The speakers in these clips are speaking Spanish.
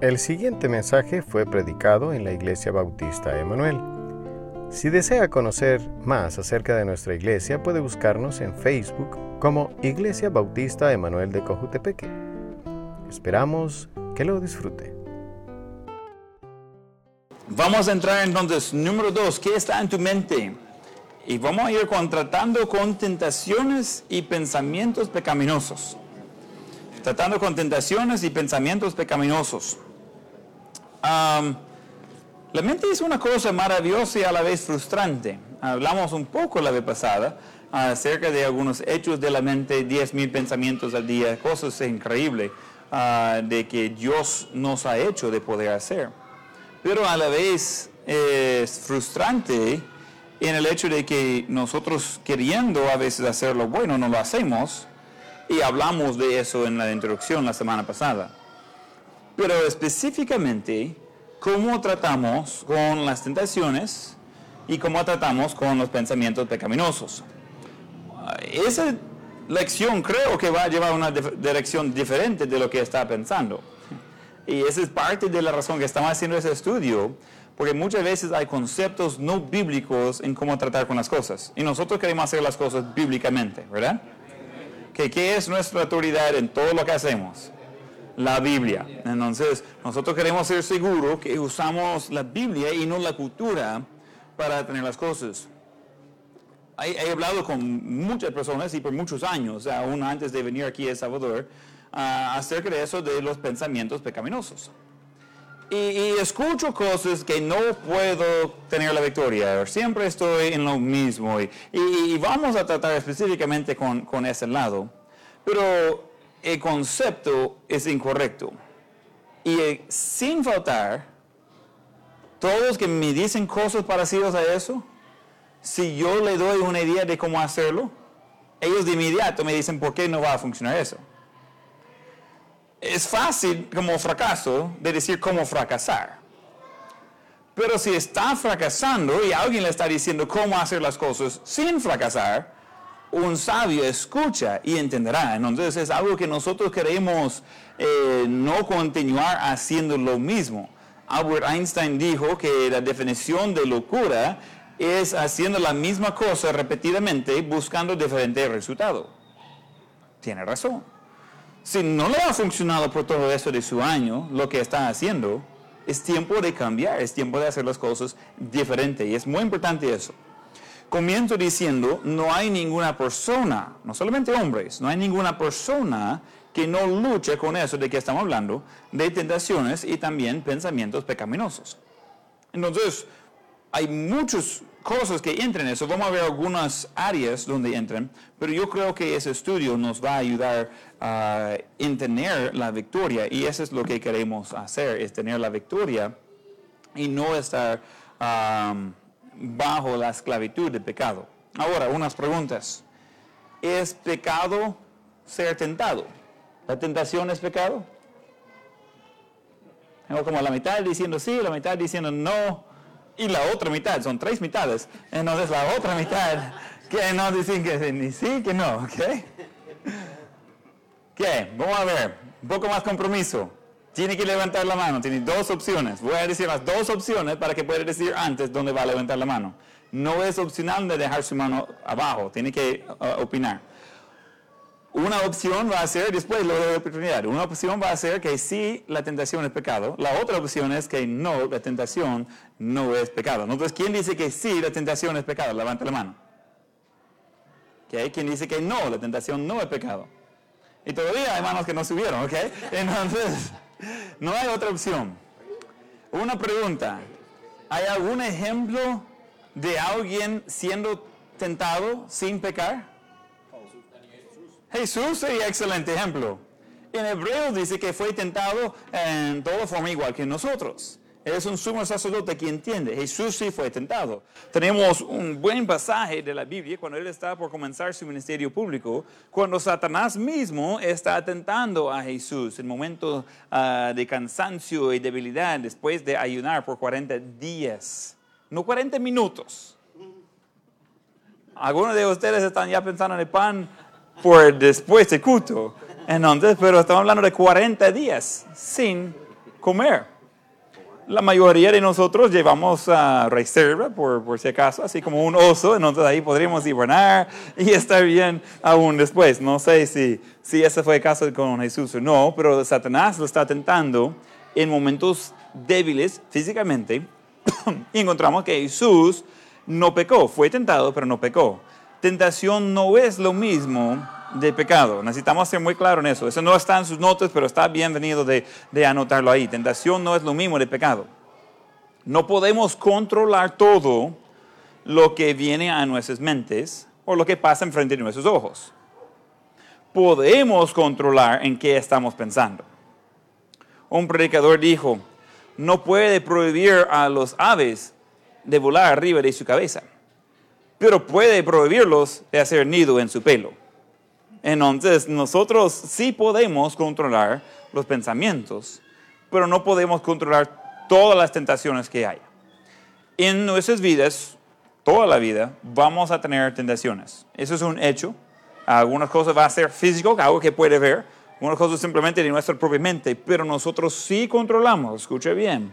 El siguiente mensaje fue predicado en la Iglesia Bautista Emanuel. Si desea conocer más acerca de nuestra iglesia, puede buscarnos en Facebook como Iglesia Bautista Emanuel de Cojutepeque. Esperamos que lo disfrute. Vamos a entrar entonces, número dos, ¿qué está en tu mente? Y vamos a ir contratando con tentaciones y pensamientos pecaminosos. Tratando con tentaciones y pensamientos pecaminosos la mente es una cosa maravillosa y a la vez frustrante. Hablamos un poco la vez pasada acerca de algunos hechos de la mente, 10.000 pensamientos al día, cosas increíbles ah, de que Dios nos ha hecho de poder hacer. Pero a la vez es frustrante en el hecho de que nosotros queriendo a veces hacer lo bueno no lo hacemos y hablamos de eso en la introducción la semana pasada. Pero específicamente, cómo tratamos con las tentaciones y cómo tratamos con los pensamientos pecaminosos. Esa lección creo que va a llevar una dirección diferente de lo que está pensando. Y esa es parte de la razón que estamos haciendo ese estudio, porque muchas veces hay conceptos no bíblicos en cómo tratar con las cosas. Y nosotros queremos hacer las cosas bíblicamente, ¿verdad? ¿Qué es nuestra autoridad en todo lo que hacemos? La Biblia. Entonces, nosotros queremos ser seguros que usamos la Biblia y no la cultura para tener las cosas. He, hablado con muchas personas y por muchos años, aún antes de venir aquí a Salvador, acerca de eso de los pensamientos pecaminosos. Y, escucho cosas que no puedo tener la victoria, siempre estoy en lo mismo. Y, vamos a tratar específicamente con, con ese lado. Pero el concepto es incorrecto. Y eh, sin faltar, todos que me dicen cosas parecidas a eso, si yo le doy una idea de cómo hacerlo, ellos de inmediato me dicen por qué no va a funcionar eso. Es fácil como fracaso de decir cómo fracasar. Pero si está fracasando y alguien le está diciendo cómo hacer las cosas sin fracasar, un sabio escucha y entenderá. Entonces es algo que nosotros queremos eh, no continuar haciendo lo mismo. Albert Einstein dijo que la definición de locura es haciendo la misma cosa repetidamente buscando diferentes resultados. Tiene razón. Si no le ha funcionado por todo eso de su año, lo que está haciendo, es tiempo de cambiar, es tiempo de hacer las cosas diferentes. Y es muy importante eso comienzo diciendo, no hay ninguna persona, no solamente hombres, no hay ninguna persona que no luche con eso de que estamos hablando, de tentaciones y también pensamientos pecaminosos. Entonces, hay muchas cosas que entran en eso. Vamos a ver algunas áreas donde entran, pero yo creo que ese estudio nos va a ayudar a tener la victoria y eso es lo que queremos hacer, es tener la victoria y no estar bajo la esclavitud del pecado. Ahora, unas preguntas. ¿Es pecado ser tentado? ¿La tentación es pecado? Tengo como la mitad diciendo sí, la mitad diciendo no, y la otra mitad, son tres mitades. Entonces la otra mitad que no dicen que ni sí, que no, ¿ok? ¿Qué? Vamos a ver, un poco más compromiso. Tiene que levantar la mano, tiene dos opciones. Voy a decir las dos opciones para que pueda decir antes dónde va a levantar la mano. No es opcional de dejar su mano abajo, tiene que uh, opinar. Una opción va a ser, después lo de oportunidad, una opción va a ser que sí, la tentación es pecado. La otra opción es que no, la tentación no es pecado. Entonces, ¿quién dice que sí, la tentación es pecado? Levanta la mano. ¿Okay? ¿Quién dice que no, la tentación no es pecado? Y todavía hay manos que no subieron, ¿ok? Entonces... No hay otra opción. Una pregunta. ¿Hay algún ejemplo de alguien siendo tentado sin pecar? Jesús sería excelente ejemplo. En hebreo dice que fue tentado en toda forma igual que nosotros. Es un sumo sacerdote que entiende. Jesús sí fue tentado. Tenemos un buen pasaje de la Biblia cuando él está por comenzar su ministerio público, cuando Satanás mismo está tentando a Jesús en momentos ah, de cansancio y debilidad después de ayunar por 40 días, no 40 minutos. Algunos de ustedes están ya pensando en el pan por después de culto. Entonces, pero estamos hablando de 40 días sin comer. La mayoría de nosotros llevamos a reserva por, por, si acaso, así como un oso, entonces ahí podríamos hibernar y estar bien aún después. No sé si, si ese fue el caso con Jesús o no, pero Satanás lo está tentando en momentos débiles físicamente y encontramos que Jesús no pecó, fue tentado, pero no pecó. Tentación no es lo mismo de pecado. Necesitamos ser muy claros en eso. Eso no está en sus notas, pero está bienvenido de, de anotarlo ahí. Tentación no es lo mismo de pecado. No podemos controlar todo lo que viene a nuestras mentes o lo que pasa enfrente de nuestros ojos. Podemos controlar en qué estamos pensando. Un predicador dijo, no puede prohibir a los aves de volar arriba de su cabeza, pero puede prohibirlos de hacer nido en su pelo. Entonces, nosotros sí podemos controlar los pensamientos, pero no podemos controlar todas las tentaciones que hay. En nuestras vidas, toda la vida, vamos a tener tentaciones. Eso es un hecho. Algunas cosas va a ser físico, algo que puede ver. Algunas cosas simplemente de nuestra propia mente. Pero nosotros sí controlamos, escuche bien,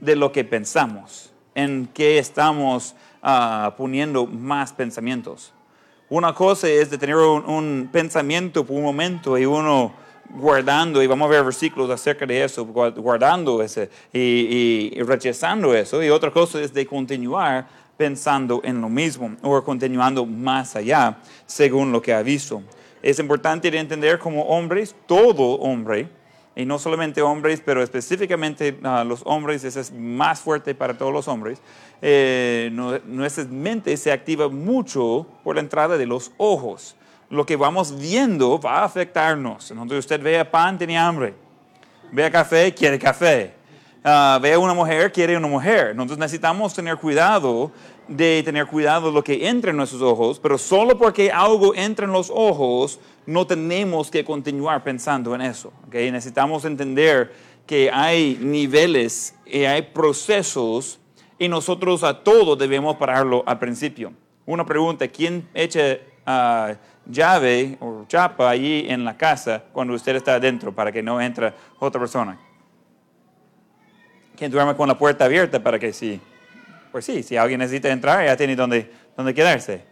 de lo que pensamos, en qué estamos uh, poniendo más pensamientos. Una cosa es de tener un, pensamiento por un momento y uno guardando, y vamos a ver versículos acerca de eso, guardando ese y, y, rechazando eso, y otra cosa es de continuar pensando en lo mismo o continuando más allá según lo que ha visto. Es importante entender como hombres, todo hombre, y no solamente hombres, pero específicamente uh, los hombres, eso es más fuerte para todos los hombres, eh, nuestra mente se activa mucho por la entrada de los ojos. Lo que vamos viendo va a afectarnos. Entonces usted ve pan, tiene hambre. Ve café, quiere café. Uh, ve a una mujer, quiere una mujer. Entonces necesitamos tener cuidado de tener cuidado de lo que entra en nuestros ojos, pero solo porque algo entra en los ojos, no tenemos que continuar pensando en eso. ¿okay? Necesitamos entender que hay niveles y hay procesos y nosotros a todo debemos pararlo al principio. Una pregunta, ¿quién echa uh, llave o chapa allí en la casa cuando usted está adentro para que no entre otra persona? ¿Quién duerme con la puerta abierta para que sí? Pues sí, si alguien necesita entrar, ya tiene donde, donde quedarse.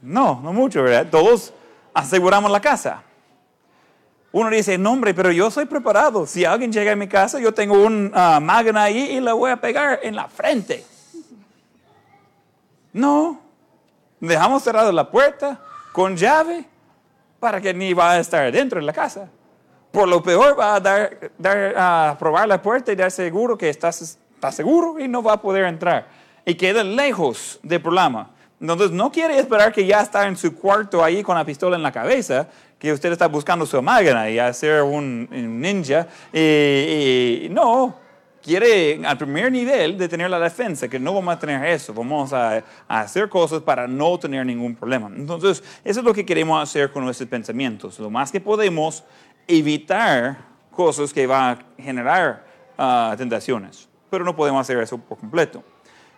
No, no mucho, ¿verdad? Todos aseguramos la casa. Uno dice, no hombre, pero yo soy preparado. Si alguien llega a mi casa, yo tengo un uh, magna ahí y la voy a pegar en la frente. No, dejamos cerrada la puerta con llave para que ni va a estar dentro de la casa. Por lo peor va a dar, dar a probar la puerta y dar seguro que estás, está seguro y no va a poder entrar. Y queda lejos del problema. Entonces no quiere esperar que ya está en su cuarto ahí con la pistola en la cabeza, que usted está buscando su máquina y hacer un, ninja. Y, no, quiere al primer nivel de tener la defensa, que no vamos a tener eso, vamos a, a, hacer cosas para no tener ningún problema. Entonces, eso es lo que queremos hacer con nuestros pensamientos. Lo más que podemos evitar cosas que van a generar uh, tentaciones, pero no podemos hacer eso por completo.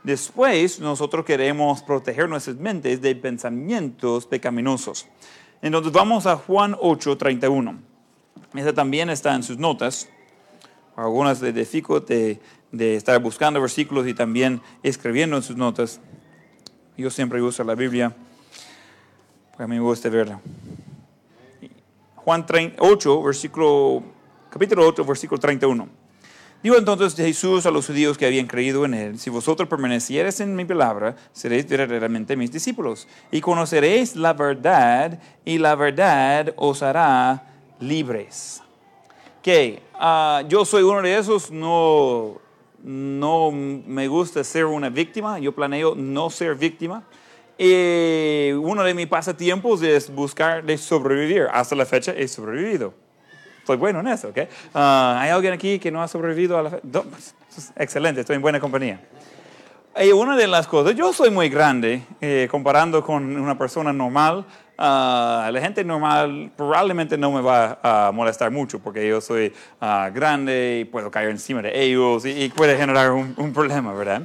Después, nosotros queremos proteger nuestras mentes de pensamientos pecaminosos. Entonces vamos a Juan 8, 31. Esa también está en sus notas. Algunas de, de, de estar buscando versículos y también escribiendo en sus notas. Yo siempre uso la Biblia, porque a mí me gusta verla. Juan 8, versículo, capítulo 8, versículo 31. Dijo entonces Jesús a los judíos que habían creído en él, si vosotros permaneciereis en mi palabra, seréis verdaderamente mis discípulos y conoceréis la verdad y la verdad os hará libres. Que ah, yo soy uno de esos, no, no me gusta ser una víctima, yo planeo no ser víctima. Y uno de mis pasatiempos es buscar de sobrevivir. Hasta la fecha he sobrevivido estoy bueno en eso, ¿ok? Ah, ¿Hay alguien aquí que no ha sobrevivido a la... Pues, excelente, estoy en buena compañía. Y una de las cosas, yo soy muy grande eh, comparando con una persona normal. Uh, la gente normal probablemente no me va a molestar mucho porque yo soy uh, grande y puedo caer encima de ellos y, puede generar un, un, problema, ¿verdad?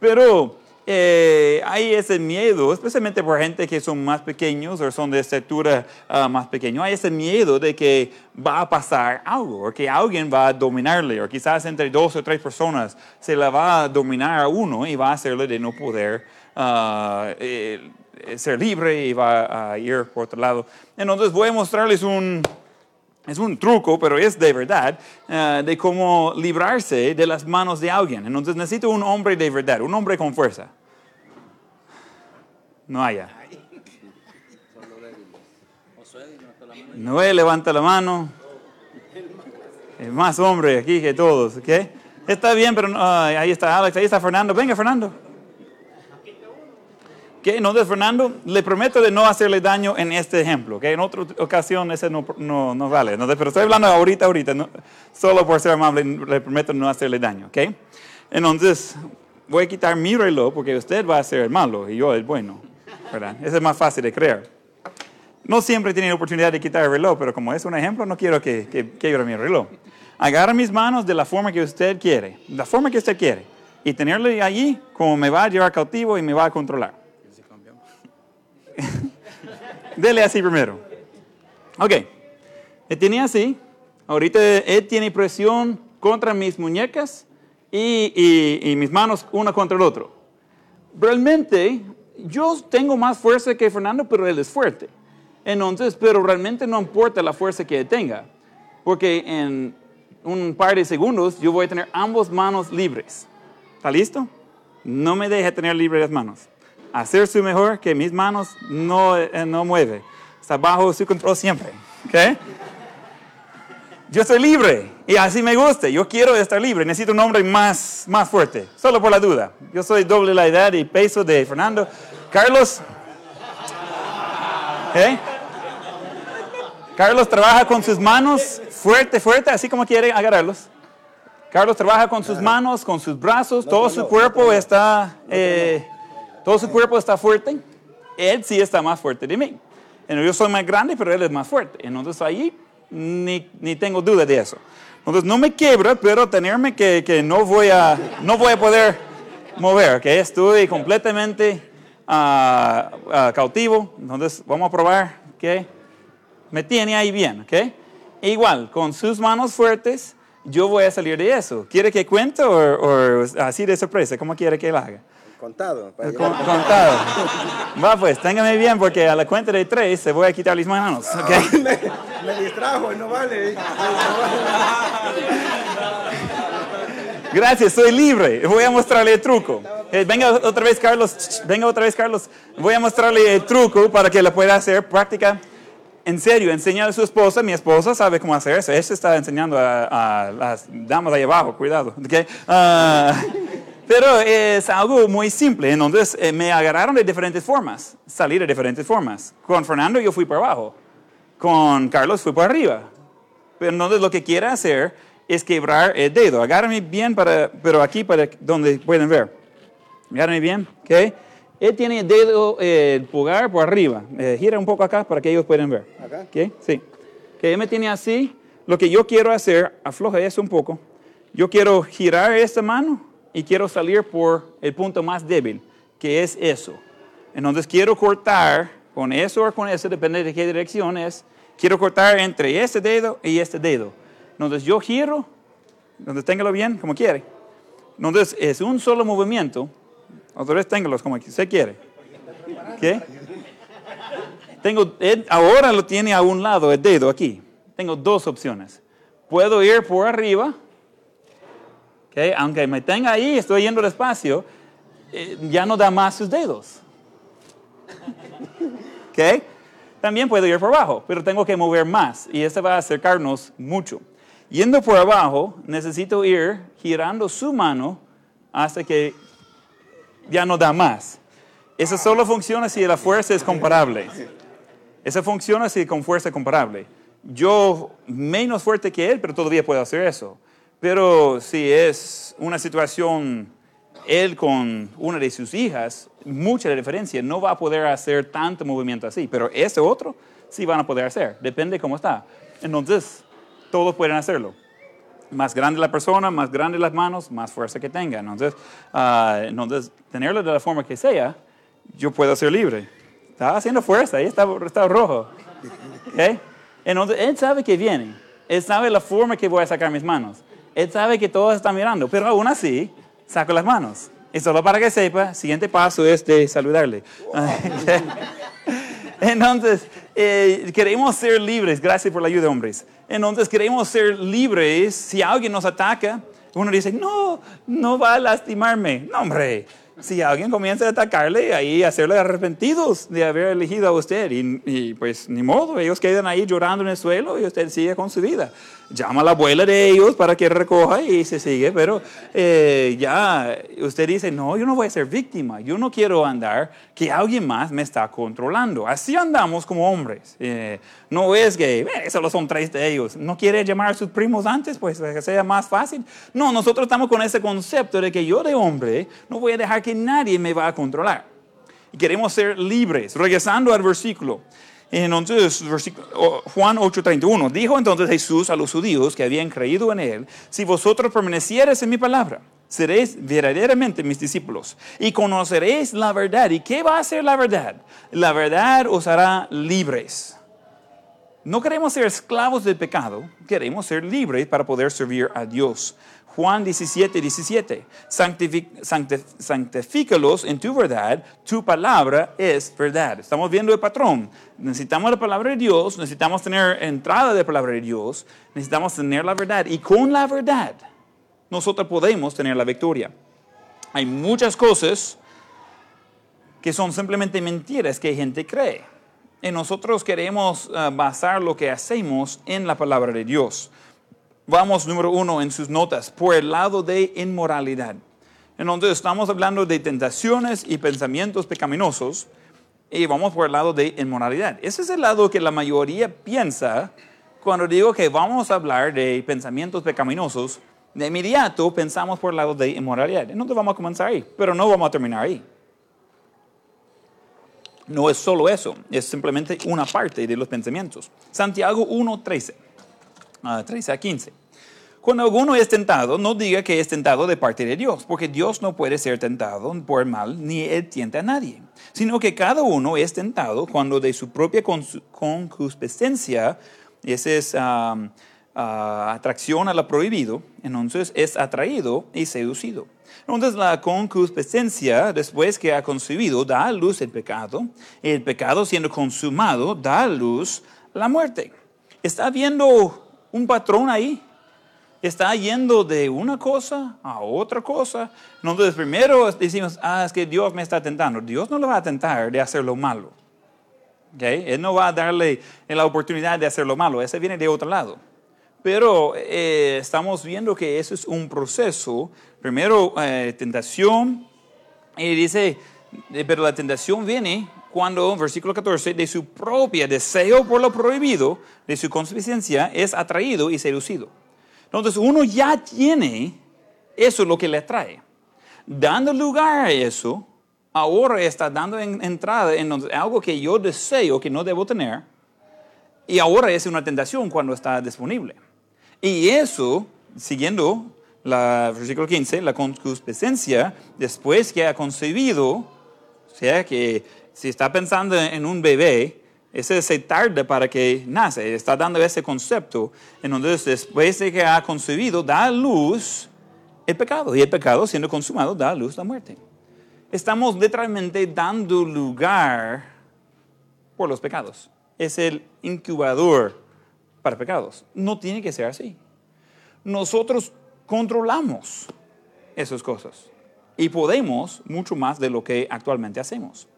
Pero eh, hay ese miedo, especialmente por gente que son más pequeños o son de estatura ah, más pequeño, hay ese miedo de que va a pasar algo, o que alguien va a dominarle, o quizás entre dos o tres personas se la va a dominar a uno y va a hacerle de no poder ah, eh, ser libre y va a ir por otro lado. Entonces voy a mostrarles un, es un truco, pero es de verdad, ah, de cómo librarse de las manos de alguien. Entonces necesito un hombre de verdad, un hombre con fuerza. No haya. Noé levanta la mano. Es más hombre aquí que todos, ¿ok? Está bien, pero ahí está Alex, ahí está Fernando. Venga, Fernando. Entonces, Fernando, le prometo de no hacerle daño en este ejemplo, ¿ok? En otra ocasión ese no, no, no vale. pero estoy hablando ahorita, ahorita, solo por ser amable, le prometo no hacerle daño, ¿ok? Entonces, voy a quitar mi reloj porque usted va a ser el malo y yo el bueno, ¿verdad? Eso es más fácil de creer. No siempre tiene oportunidad de quitar el reloj, pero como es un ejemplo, no quiero que, que quiebre mi reloj. Agarra mis manos de la forma que usted quiere, la forma que usted quiere, y tenerle allí como me va a llevar cautivo y me va a controlar. Dele así primero. Ok. Él tiene así. Ahorita él tiene presión contra mis muñecas y, y, mis manos una contra el otro. Realmente, yo tengo más fuerza que Fernando, pero él es fuerte. Entonces, pero realmente no importa la fuerza que tenga, porque en un par de segundos yo voy a tener ambas manos libres. ¿Está listo? No me deje tener libres las manos hacer su mejor, que mis manos no, eh, no mueve. Está bajo su control siempre. ¿okay? Yo soy libre y así me gusta. Yo quiero estar libre. Necesito un hombre más, más fuerte. Solo por la duda. Yo soy doble la edad y peso de Fernando. Carlos. ¿eh? Carlos trabaja con sus manos fuerte, fuerte, así como quiere agarrarlos. Carlos trabaja con sus manos, con sus brazos, todo su cuerpo está eh, todo su cuerpo está fuerte, él sí está más fuerte de mí. Yo soy más grande, pero él es más fuerte. Entonces ahí ni, ni tengo duda de eso. Entonces no me quebra, pero tenerme que, que no, voy a, no voy a poder mover, estoy completamente uh, uh, cautivo. Entonces vamos a probar que me tiene ahí bien, ¿ok? igual, con sus manos fuertes, yo voy a salir de eso. ¿Quiere que cuente o, o así de sorpresa? ¿Cómo quiere que lo haga? Contado. contado. Va pues, téngame bien porque a la cuenta de tres se voy a quitar las manos. ¿okay? me, distrajo no vale. Gracias, soy libre. Voy a mostrarle el truco. Eh, venga otra vez, Carlos. Venga otra vez, Carlos. Voy a mostrarle el truco para que lo pueda hacer práctica. En serio, enseñar a su esposa. Mi esposa sabe cómo hacer eso. Ella está enseñando a, las damas de ahí abajo. Cuidado. Okay? Uh, pero es algo muy simple. Entonces eh, me agarraron de diferentes formas, salir de diferentes formas. Con Fernando yo fui por abajo, con Carlos fui por arriba. Pero entonces lo que quiero hacer es quebrar el dedo. Agárrame bien, para, pero aquí para donde pueden ver. Agárrame bien, ¿ok? Él tiene el dedo, eh, el pulgar por arriba. Eh, gira un poco acá para que ellos puedan ver. ¿Acá? ¿Ok? Sí. Que él me tiene así. Lo que yo quiero hacer, afloja eso un poco. Yo quiero girar esta mano y quiero salir por el punto más débil, que es eso. Entonces quiero cortar con eso o con eso, depende de qué dirección es, quiero cortar entre este dedo y este dedo. Entonces yo giro, entonces téngalo bien como quiere. Entonces es un solo movimiento, otra vez téngalo como usted quiere. ¿Qué? Tengo, ahora lo tiene a un lado el dedo aquí. Tengo dos opciones. Puedo ir por arriba aunque me tenga ahí, estoy yendo despacio, eh, ya no da más sus dedos. ¿Okay? También puedo ir por abajo, pero tengo que mover más y este va a acercarnos mucho. Yendo por abajo, necesito ir girando su mano hasta que ya no da más. Eso solo funciona si la fuerza es comparable. Eso funciona si con fuerza comparable. Yo menos fuerte que él, pero todavía puedo hacer eso. Pero si es una situación él con una de sus hijas, mucha diferencia, no va a poder hacer tanto movimiento así, pero ese otro sí van a poder hacer, depende cómo está. Entonces, todos pueden hacerlo. Más grande la persona, más grande las manos, más fuerza que tenga. Entonces, ah, entonces tenerlo de la forma que sea, yo puedo ser libre. Está haciendo fuerza, ahí está, está rojo. ¿Okay? Entonces, él sabe que viene. Él sabe la forma que voy a sacar mis manos. Él sabe que todos están mirando, pero aún así, saco las manos. Y solo para que sepa, siguiente paso es de saludarle. Entonces, eh, queremos ser libres. Gracias por la ayuda, hombres. Entonces, queremos ser libres. Si alguien nos ataca, uno dice, no, no va a lastimarme. No, hombre si alguien comienza a atacarle, ahí hacerle arrepentidos de haber elegido a usted. Y, pues ni modo, ellos quedan ahí llorando en el suelo y usted sigue con su vida. Llama a la abuela de ellos para que recoja y se sigue, pero eh, ya usted dice, no, yo no voy a ser víctima, yo no quiero andar que alguien más me está controlando. Así andamos como hombres. Eh, no es que eh, solo son tres de ellos. ¿No quiere llamar a sus primos antes? Pues que sea más fácil. No, nosotros estamos con ese concepto de que yo de hombre no voy a dejar que nadie me va a controlar. Y queremos ser libres. Regresando al versículo. Entonces, Juan 8:31, dijo entonces Jesús a los judíos que habían creído en él, si vosotros permaneciereis en mi palabra, seréis verdaderamente mis discípulos y conoceréis la verdad. ¿Y qué va a ser la verdad? La verdad os hará libres. No queremos ser esclavos del pecado, queremos ser libres para poder servir a Dios. Juan 17, 17. santifícalos en tu verdad, tu palabra es verdad. Estamos viendo el patrón. Necesitamos la palabra de Dios, necesitamos tener entrada de la palabra de Dios, necesitamos tener la verdad. Y con la verdad, nosotros podemos tener la victoria. Hay muchas cosas que son simplemente mentiras que gente cree. Y nosotros queremos eh, basar lo que hacemos en la palabra de Dios. Vamos, número uno, en sus notas, por el lado de inmoralidad. Entonces estamos hablando de tentaciones y pensamientos pecaminosos y vamos por el lado de inmoralidad. Ese es el lado que la mayoría piensa cuando digo que vamos a hablar de pensamientos pecaminosos. De inmediato pensamos por el lado de inmoralidad. Entonces vamos a comenzar ahí, pero no vamos a terminar ahí. No es solo eso, es simplemente una parte de los pensamientos. Santiago 1.13. 13 a 15. Cuando alguno es tentado, no diga que es tentado de parte de Dios, porque Dios no puede ser tentado por mal, ni él tienta a nadie, sino que cada uno es tentado cuando de su propia concupiscencia, esa es atracción a lo prohibido, entonces es atraído y seducido. Entonces la concupiscencia, después que ha concebido, da a luz el pecado, y el pecado siendo consumado, da a luz la muerte. Está viendo un patrón ahí. Está yendo de una cosa a otra cosa. Entonces primero decimos, ah, es que Dios me está tentando. Dios no le va a tentar de hacer lo malo. ¿Okay? Él no va a darle la oportunidad de hacer lo malo. Ese viene de otro lado. Pero eh, estamos viendo que eso es un proceso. Primero, eh, tentación. Y dice, eh, pero la tentación viene cuando, versículo 14, de su propia deseo por lo prohibido, de su consuficiencia, es atraído y seducido. Entonces uno ya tiene eso lo que le atrae. Dando lugar a eso, ahora está dando entrada en algo que yo deseo que no debo tener, y ahora es una tentación cuando está disponible. Y eso, siguiendo la versículo 15, la concupiscencia, después que ha concebido, o sea, que si está pensando en un bebé, ese se tarda para que nace, está dando ese concepto. Entonces, después de que ha concebido, da a luz el pecado. Y el pecado, siendo consumado, da a luz la muerte. Estamos literalmente dando lugar por los pecados. Es el incubador para pecados. No tiene que ser así. Nosotros controlamos esas cosas y podemos mucho más de lo que actualmente hacemos.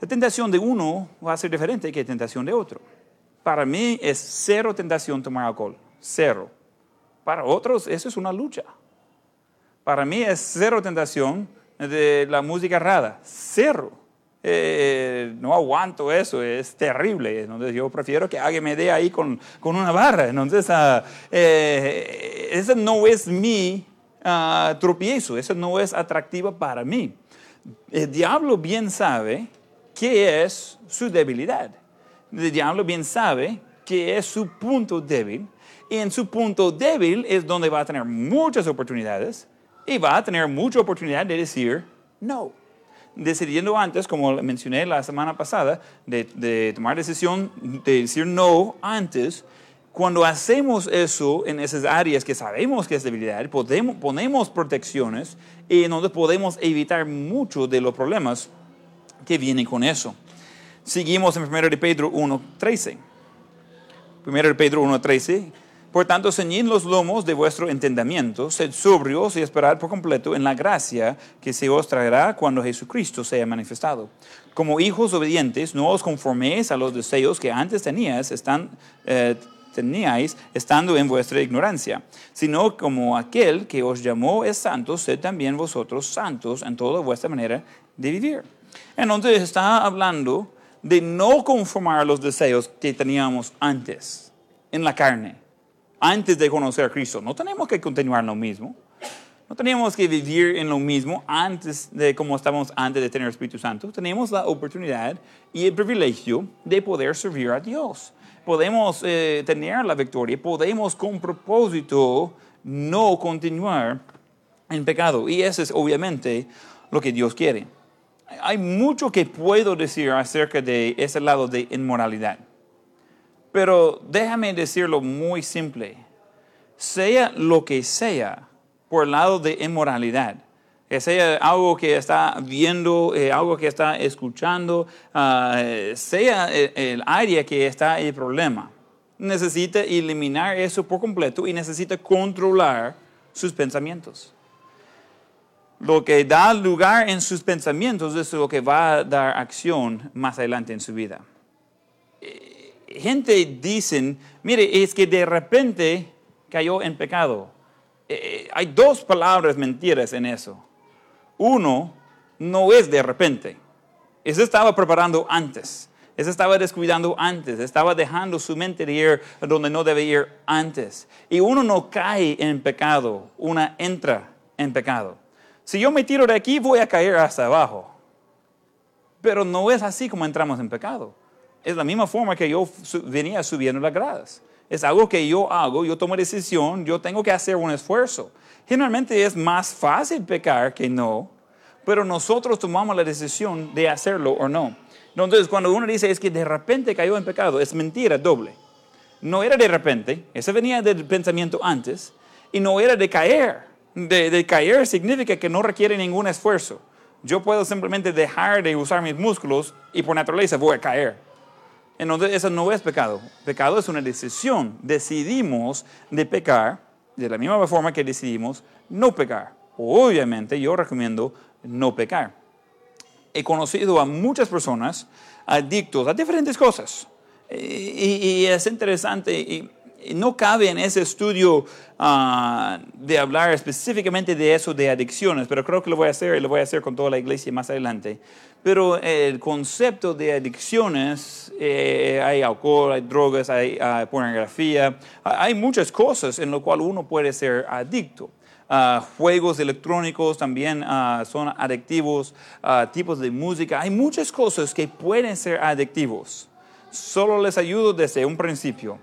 La tentación de uno va a ser diferente que la tentación de otro. Para mí es cero tentación tomar alcohol, cero. Para otros eso es una lucha. Para mí es cero tentación de la música rara, cero. Eh, no aguanto eso, es terrible. Entonces yo prefiero que alguien me dé ahí con, con una barra. Entonces, uh, ese no es mi uh, tropiezo, eso no es atractivo para mí. El diablo bien sabe qué es su debilidad. El diablo bien sabe qué es su punto débil Y en su punto débil es donde va a tener muchas oportunidades y va a tener mucha oportunidad de decir no. Decidiendo antes, como mencioné la semana pasada, de, tomar decisión de decir no antes, cuando hacemos eso en esas áreas que sabemos que es debilidad, podemos, ponemos protecciones y en podemos evitar muchos de los problemas que vienen con eso. Seguimos en 1 de Pedro 1.13. 1 de Pedro 1.13. Por tanto, ceñid los lomos de vuestro entendimiento, sed sobrios y esperad por completo en la gracia que se os traerá cuando Jesucristo sea manifestado. Como hijos obedientes, no os conforméis a los deseos que antes eh, teníais estando en vuestra ignorancia, sino como aquel que os llamó es santo, sed también vosotros santos en toda vuestra manera de vivir. Entonces está hablando de no conformar los deseos que teníamos antes en la carne, antes de conocer a Cristo. No tenemos que continuar lo mismo. No tenemos que vivir en lo mismo antes de como estábamos antes de tener el Espíritu Santo. Tenemos la oportunidad y el privilegio de poder servir a Dios. Podemos eh, tener la victoria, podemos con propósito no continuar en pecado. Y eso es obviamente lo que Dios quiere hay mucho que puedo decir acerca de ese lado de inmoralidad. Pero déjame decirlo muy simple. Sea lo que sea por el lado de inmoralidad, sea algo que está viendo, eh, algo que está escuchando, ah, sea el, el área que está el problema, necesita eliminar eso por completo y necesita controlar sus pensamientos lo que da lugar en sus pensamientos es lo que va a dar acción más adelante en su vida. Eh, gente dicen, mire, es que de repente cayó en pecado. Eh, hay dos palabras mentiras en eso. Uno, no es de repente. Eso estaba preparando antes. Eso estaba descuidando antes. Estaba dejando su mente de ir donde no debe ir antes. Y uno no cae en pecado, una entra en pecado. Si yo me tiro de aquí, voy a caer hasta abajo. Pero no es así como entramos en pecado. Es la misma forma que yo venía subiendo las gradas. Es algo que yo hago, yo tomo decisión, yo tengo que hacer un esfuerzo. Generalmente es más fácil pecar que no, pero nosotros tomamos la decisión de hacerlo o no. Entonces, cuando uno dice es que de repente cayó en pecado, es mentira doble. No era de repente, ese venía del pensamiento antes, y no era de caer de, caer significa que no requiere ningún esfuerzo. Yo puedo simplemente dejar de usar mis músculos y por naturaleza voy a caer. Entonces eso no es pecado. Pecado es una decisión. Decidimos de pecar de la misma forma que decidimos no pecar. Obviamente yo recomiendo no pecar. He conocido a muchas personas adictos a diferentes cosas. Y, es interesante. Y, no cabe en ese estudio ah, de hablar específicamente de eso, de adicciones, pero creo que lo voy a hacer y lo voy a hacer con toda la iglesia más adelante. Pero el concepto de adicciones, eh, hay alcohol, hay drogas, hay, pornografía, hay muchas cosas en lo cual uno puede ser adicto. Ah, juegos electrónicos también ah, son adictivos, tipos de música, hay muchas cosas que pueden ser adictivos. Solo les ayudo desde un principio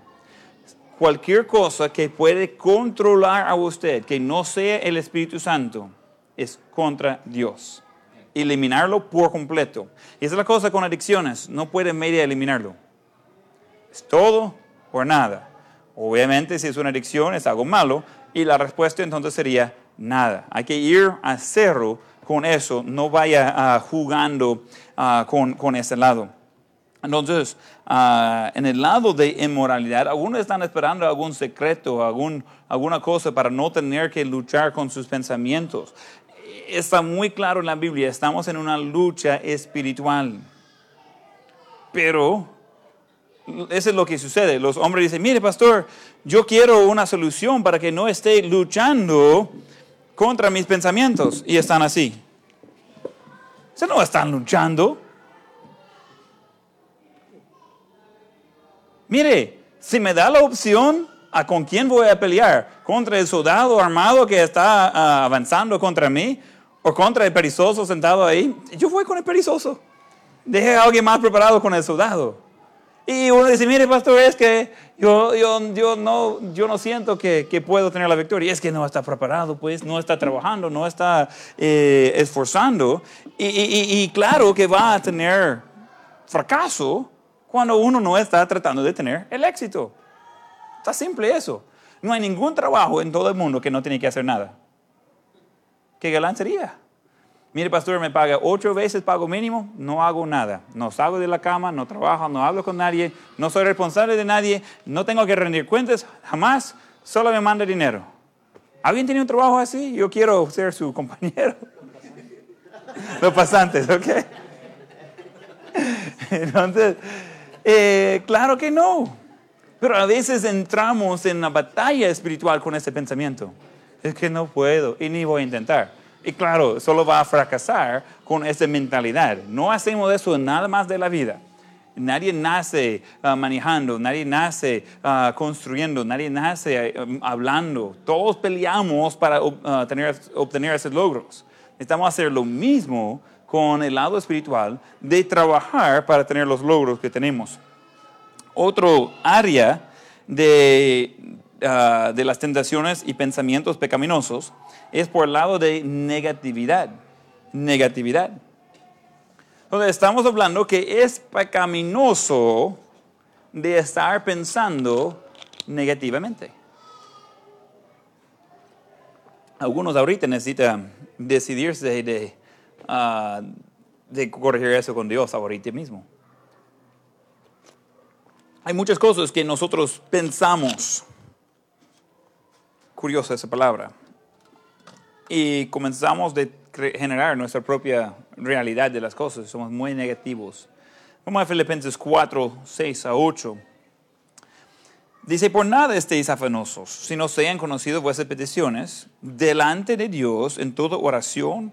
cualquier cosa que puede controlar a usted, que no sea el Espíritu Santo, es contra Dios. Eliminarlo por completo. Y esa es la cosa con adicciones, no puede media eliminarlo. Es todo o nada. Obviamente si es una adicción es algo malo y la respuesta entonces sería nada. Hay que ir a cero con eso, no vaya ah, jugando ah, con, con ese lado. Entonces, ah, en el lado de inmoralidad, algunos están esperando algún secreto, algún, alguna cosa para no tener que luchar con sus pensamientos. Está muy claro en la Biblia, estamos en una lucha espiritual. Pero eso es lo que sucede. Los hombres dicen, mire pastor, yo quiero una solución para que no esté luchando contra mis pensamientos. Y están así. Se no están luchando Mire, si me da la opción a con quién voy a pelear, contra el soldado armado que está ah, avanzando contra mí o contra el perezoso sentado ahí, yo voy con el perezoso. Deje a alguien más preparado con el soldado. Y uno dice, mire, pastor, es que yo, yo, yo, no, yo no siento que, que puedo tener la victoria. Es que no está preparado, pues, no está trabajando, no está eh, esforzando. Y, y- y claro que va a tener fracaso cuando uno no está tratando de tener el éxito. Está simple eso. No hay ningún trabajo en todo el mundo que no tiene que hacer nada. ¿Qué galán sería? Mire, pastor, me paga ocho veces pago mínimo, no hago nada. No salgo de la cama, no trabajo, no hablo con nadie, no soy responsable de nadie, no tengo que rendir cuentas, jamás, solo me manda dinero. ¿Alguien tiene un trabajo así? Yo quiero ser su compañero. Los pasantes, ¿ok? Entonces, eh, claro que no. Pero a veces entramos en una batalla espiritual con ese pensamiento. Es que no puedo y ni voy a intentar. Y claro, solo va a fracasar con esa mentalidad. No hacemos eso nada más de la vida. Nadie nace ah, manejando, nadie nace ah, construyendo, nadie nace eh, hablando. Todos peleamos para ah, tener- obtener esos logros. Necesitamos hacer lo mismo con el lado espiritual de trabajar para tener los logros que tenemos. Otro área de, ah, de las tentaciones y pensamientos pecaminosos es por el lado de negatividad. Negatividad. Entonces estamos hablando que es pecaminoso de estar pensando negativamente. Algunos ahorita necesitan decidirse de, ah, de corregir eso con Dios ahorita mismo. Hay muchas cosas que nosotros pensamos. Curiosa esa palabra. Y comenzamos de generar nuestra propia realidad de las cosas. Somos muy negativos. Vamos a Filipenses 4, 6 a 8. Dice, por nada estéis afanosos, sino sean conocidas vuestras peticiones delante de Dios en toda oración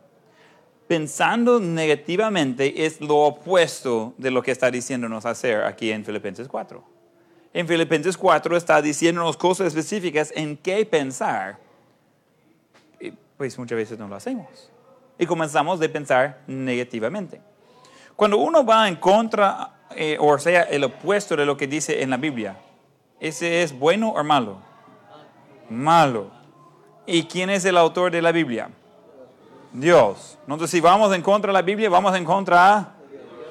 Pensando negativamente es lo opuesto de lo que está diciéndonos hacer aquí en Filipenses 4. En Filipenses 4 está diciéndonos cosas específicas en qué pensar. Pues muchas veces no lo hacemos. Y comenzamos de pensar negativamente. Cuando uno va en contra, eh, o sea, el opuesto de lo que dice en la Biblia, ¿ese es bueno o malo? Malo. ¿Y quién es el autor de la Biblia? Dios. Entonces, si vamos en contra de la Biblia, vamos en contra a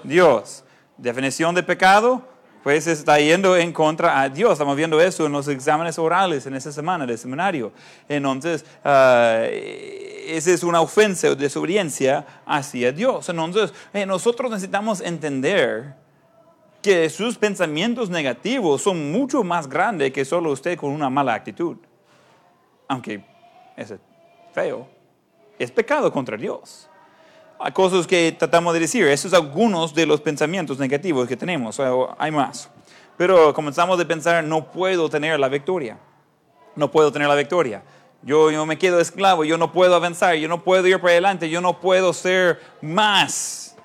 Dios. Definición de pecado, pues está yendo en contra a Dios. Estamos viendo eso en los exámenes orales en esta semana de seminario. Entonces, ah, esa es una ofensa o desobediencia hacia Dios. Entonces, eh, nosotros necesitamos entender que sus pensamientos negativos son mucho más grandes que solo usted con una mala actitud. Aunque es feo, es pecado contra Dios. Hay cosas que tratamos de decir, esos son algunos de los pensamientos negativos que tenemos, hay más. Pero comenzamos de pensar, no puedo tener la victoria, no puedo tener la victoria. Yo, yo me quedo esclavo, yo no puedo avanzar, yo no puedo ir para adelante, yo no puedo ser más.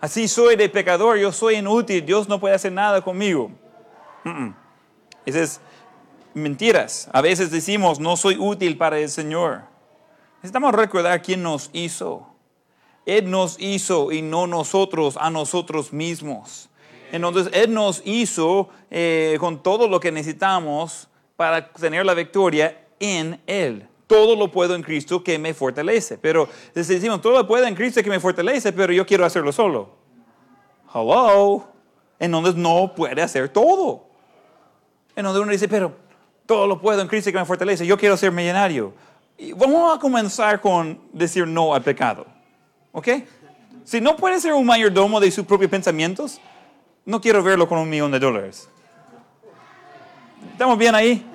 Así soy de pecador, yo soy inútil, Dios no puede hacer nada conmigo. Esas es mentiras. A veces decimos, no soy útil para el Señor. Necesitamos recordar quién nos hizo. Él nos hizo y no nosotros a nosotros mismos. Entonces, Él nos hizo eh, con todo lo que necesitamos para tener la victoria en Él. Todo lo puedo en Cristo que me fortalece. Pero decimos, todo lo puedo en Cristo que me fortalece, pero yo quiero hacerlo solo. Hello. Entonces no puede hacer todo. Entonces uno dice, pero todo lo puedo en Cristo que me fortalece. Yo quiero ser millonario. Y vamos a comenzar con decir no al pecado. ¿Ok? Si no puede ser un mayordomo de sus propios pensamientos, no quiero verlo con un millón de dólares. ¿Estamos bien ahí?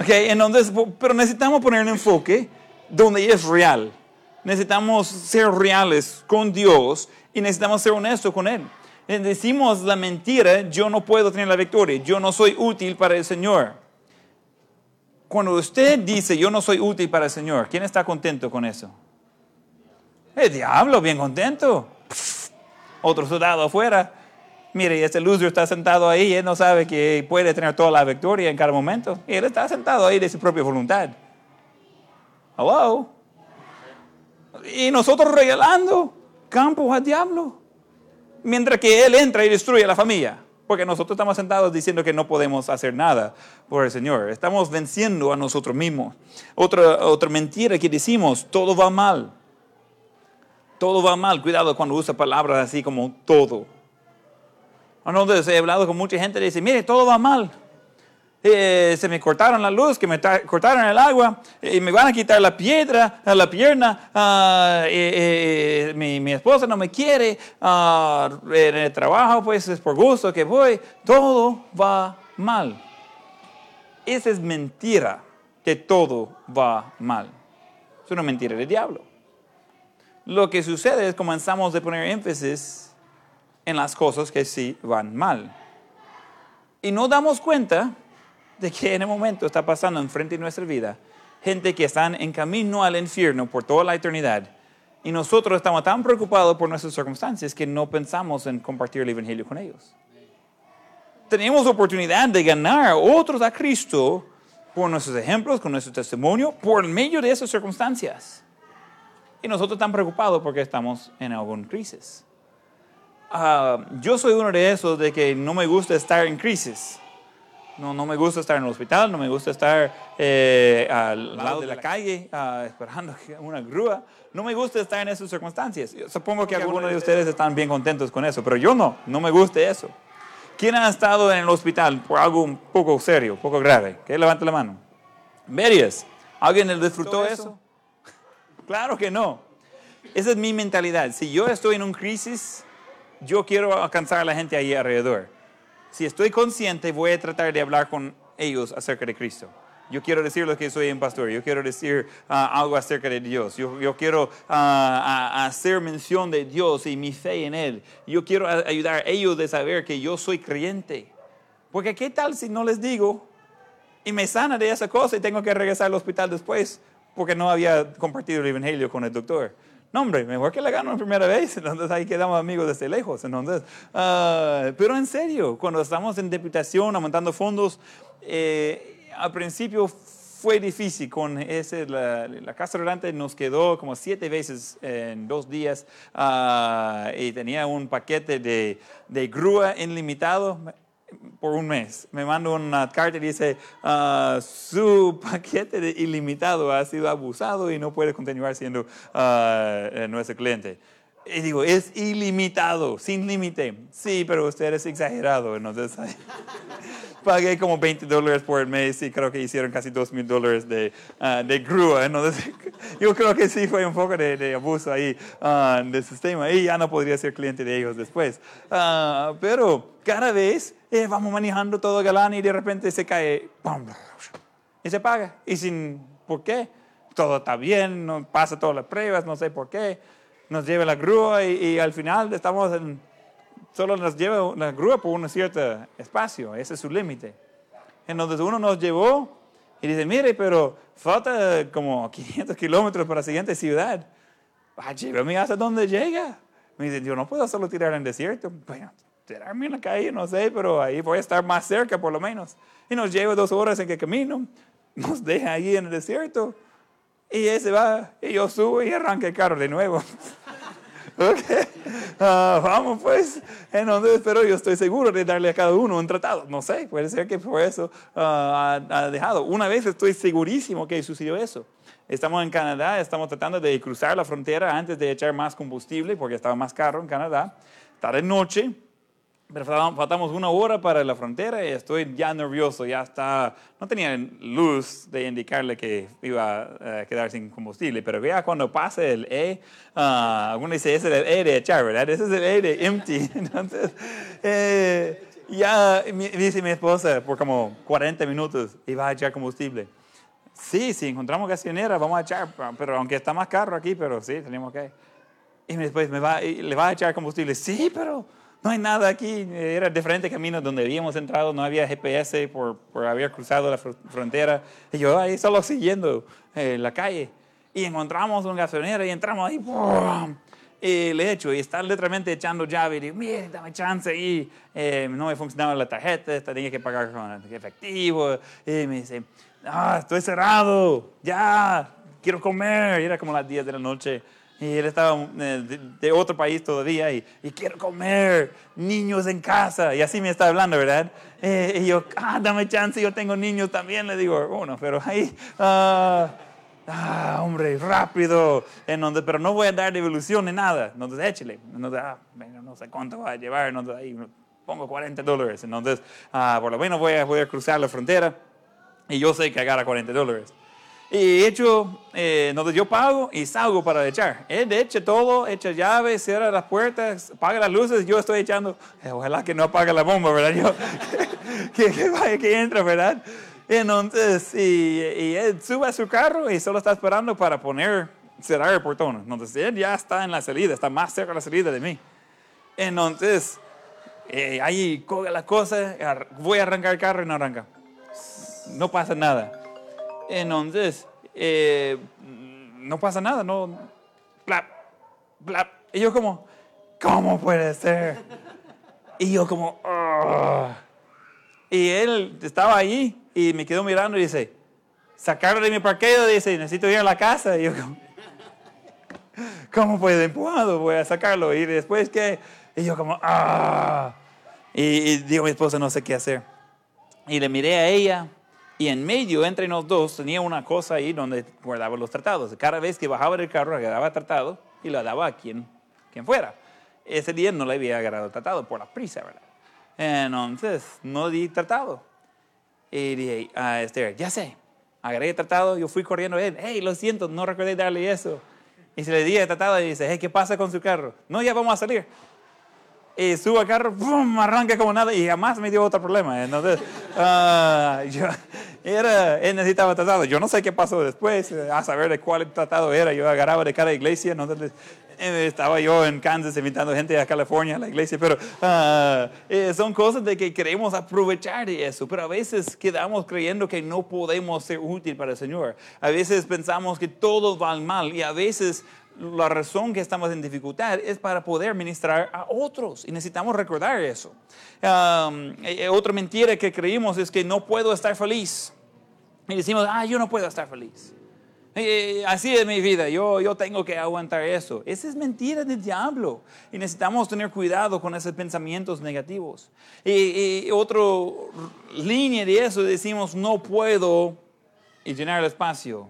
Ok, entonces, pero necesitamos poner un enfoque donde es real. Necesitamos ser reales con Dios y necesitamos ser honestos con Él. Decimos la mentira, yo no puedo tener la victoria, yo no soy útil para el Señor. Cuando usted dice, yo no soy útil para el Señor, ¿quién está contento con eso? El diablo, bien contento. otro soldado afuera. Mire, este loser está sentado ahí, él no sabe que puede tener toda la victoria en cada momento. Y él está sentado ahí de su propia voluntad. Hello. Y nosotros regalando campo al diablo. Mientras que él entra y destruye a la familia. Porque nosotros estamos sentados diciendo que no podemos hacer nada por el Señor. Estamos venciendo a nosotros mismos. Otra, otra mentira que decimos, todo va mal. Todo va mal. Cuidado cuando usa palabras así como todo. Entonces he hablado con mucha gente y dice, mire, todo va mal. Eh, se me cortaron la luz, que me cortaron el agua, y me van a quitar la piedra, la pierna, ah, mi, mi, esposa no me quiere, ah, en el trabajo pues es por gusto que voy, todo va mal. Esa es mentira, que todo va mal. Es una mentira del diablo. Lo que sucede es comenzamos a poner énfasis en las cosas que sí van mal. Y no damos cuenta de que en el momento está pasando enfrente de nuestra vida gente que están en camino al infierno por toda la eternidad. Y nosotros estamos tan preocupados por nuestras circunstancias que no pensamos en compartir el Evangelio con ellos. Tenemos oportunidad de ganar otros a Cristo por nuestros ejemplos, con nuestro testimonio, por medio de esas circunstancias. Y nosotros estamos preocupados porque estamos en alguna crisis. Ah, yo soy uno de esos de que no me gusta estar en crisis. No, no me gusta estar en el hospital, no me gusta estar eh, al lado de la calle uh, esperando una grúa. No me gusta estar en esas circunstancias. Yo supongo que algunos de ustedes están bien contentos con eso, pero yo no, no me gusta eso. ¿Quién ha estado en el hospital por algo un poco serio, poco grave? Que levante la mano. Varias. ¿Alguien disfrutó eso? claro que no. Esa es mi mentalidad. Si yo estoy en una crisis, yo quiero alcanzar a la gente ahí alrededor si estoy consciente, voy a tratar de hablar con ellos acerca de Cristo. Yo quiero decirles que soy un pastor, yo quiero decir ah, algo acerca de Dios, yo, quiero ah, hacer mención de Dios y mi fe en Él. Yo quiero ayudar a ellos a saber que yo soy creyente. Porque qué tal si no les digo y me sana de esa cosa y tengo que regresar al hospital después porque no había compartido el Evangelio con el doctor. No, hombre, mejor que la gano en primera vez, entonces ahí quedamos amigos desde lejos. Entonces, uh, pero en serio, cuando estamos en deputación, aumentando fondos, eh, al principio fue difícil con ese, la, la, casa rodante nos quedó como siete veces en dos días uh, y tenía un paquete de, de grúa ilimitado por un mes. Me manda una carta y dice, ah, su paquete de ilimitado ha sido abusado y no puede continuar siendo uh, nuestro cliente. Y digo, es ilimitado, sin límite. Sí, pero usted es exagerado. Entonces, pagué como 20 dólares por el mes y creo que hicieron casi 2 mil dólares de, uh, de grúa. Entonces, yo creo que sí fue un poco de, de abuso ahí uh, del sistema y ya no podría ser cliente de ellos después. Uh, pero cada vez eh, vamos manejando todo galán y de repente se cae y se paga. Y sin, ¿por qué? Todo está bien, no pasa todas las pruebas, no sé por qué. Nos lleva la grúa y, y al final estamos en solo nos lleva la grúa por un cierto espacio, ese es su límite. Entonces uno nos llevó y dice, mire, pero falta como 500 kilómetros para la siguiente ciudad. Ah, llévame hasta donde llega. Me dice, yo no puedo solo tirar en el desierto. Bueno, tirarme en la calle, no sé, pero ahí voy a estar más cerca por lo menos. Y nos lleva dos horas en que camino, nos deja ahí en el desierto. Y ese va, y yo subo y arranca el carro de nuevo. Ok, ah, vamos pues. Entonces, pero yo estoy seguro de darle a cada uno un tratado. No sé, puede ser que por eso ah, ha, dejado. Una vez estoy segurísimo que sucedió eso. Estamos en Canadá, estamos tratando de cruzar la frontera antes de echar más combustible porque estaba más caro en Canadá. Está de noche faltamos una hora para la frontera y estoy ya nervioso, ya está, no tenía luz de indicarle que iba a quedar sin combustible, pero ya cuando pase el E, uh, algunos dicen, ese es el E de echar, ¿verdad? Ese es el E de empty. Entonces, eh, ya dice mi esposa por como 40 minutos, iba a echar combustible. Sí, si encontramos gasolinera, vamos a echar, pero aunque está más caro aquí, pero sí, tenemos que. Y después me va, le va a echar combustible. Sí, pero no hay nada aquí. Era diferente camino donde habíamos entrado, no había GPS por, por haber cruzado la frontera. Y yo ahí solo siguiendo eh, la calle. Y encontramos una gasolinera y entramos ahí. Y le echo, y está literalmente echando llave. Y digo, mire, dame chance. Y eh, no me funcionaba la tarjeta, tenía que pagar con efectivo. Y me dice, ah, estoy cerrado, ya, quiero comer. Y era como las 10 de la noche. Y él estaba eh, de, otro país todavía y, quiero comer, niños en casa. Y así me está hablando, ¿verdad? Eh, y yo, ah, dame chance, yo tengo niños también. Le digo, bueno, pero ahí, ah, ah hombre, rápido. En donde, pero no voy a dar devolución ni nada. Entonces, échale. Entonces, ah, no sé cuánto va a llevar. Entonces, ahí pongo 40 dólares. Entonces, ah, por lo menos voy a, voy a cruzar la frontera y yo sé que agarra 40 dólares. Y hecho, eh, donde yo pago y salgo para echar. Él echa todo, echa llaves, cierra las puertas, apaga las luces, yo estoy echando, eh, ojalá que no apague la bomba, ¿verdad? Yo, que, que, que entra, ¿verdad? Entonces, y, y, él sube a su carro y solo está esperando para poner, cerrar el portón. Entonces, él ya está en la salida, está más cerca de la salida de mí. Entonces, eh, ahí coge la cosa, voy a arrancar el carro y no arranca. No pasa nada. Entonces, eh, no pasa nada, no. Blap, blap. Y yo, como, ¿cómo puede ser? Y yo, como, y él estaba ahí y me quedó mirando y dice, sacarlo de mi parqueo, dice, necesito ir a la casa. Y yo, como, ¿cómo puede empujado? Voy a sacarlo. Y después que, y yo, como, ah. Y, y digo mi esposa, no sé qué hacer. Y le miré a ella y en medio, entre los dos, tenía una cosa ahí donde guardaba los tratados. Cada vez que bajaba del carro, agarraba tratado y lo daba a quien, quien fuera. Ese día no le había agarrado tratado por la prisa, ¿verdad? Entonces, no di tratado. Y dije a Esther, ya sé, agarré tratado, yo fui corriendo a él, hey, lo siento, no recordé darle eso. Y se le di el tratado y dice, hey, ¿qué pasa con su carro? No, ya vamos a salir y subo al carro, ¡pum! arranca como nada y jamás me dio otro problema. Entonces, uh, yo, era, él necesitaba tratado. Yo no sé qué pasó después, a saber de cuál tratado era. Yo agarraba de cada iglesia, entonces eh, estaba yo en Kansas invitando gente a California a la iglesia, pero uh, eh, son cosas de que queremos aprovechar de eso, pero a veces quedamos creyendo que no podemos ser útil para el Señor. A veces pensamos que todo va mal y a veces la razón que estamos en dificultad es para poder ministrar a otros y necesitamos recordar eso. Um, eh, otra mentira que creímos es que no puedo estar feliz. Y decimos, ah, yo no puedo estar feliz. Eh, así es mi vida, yo, yo tengo que aguantar eso. Esa es mentira del diablo. Y necesitamos tener cuidado con esos pensamientos negativos. Y, y otra línea de eso decimos, no puedo y llenar el espacio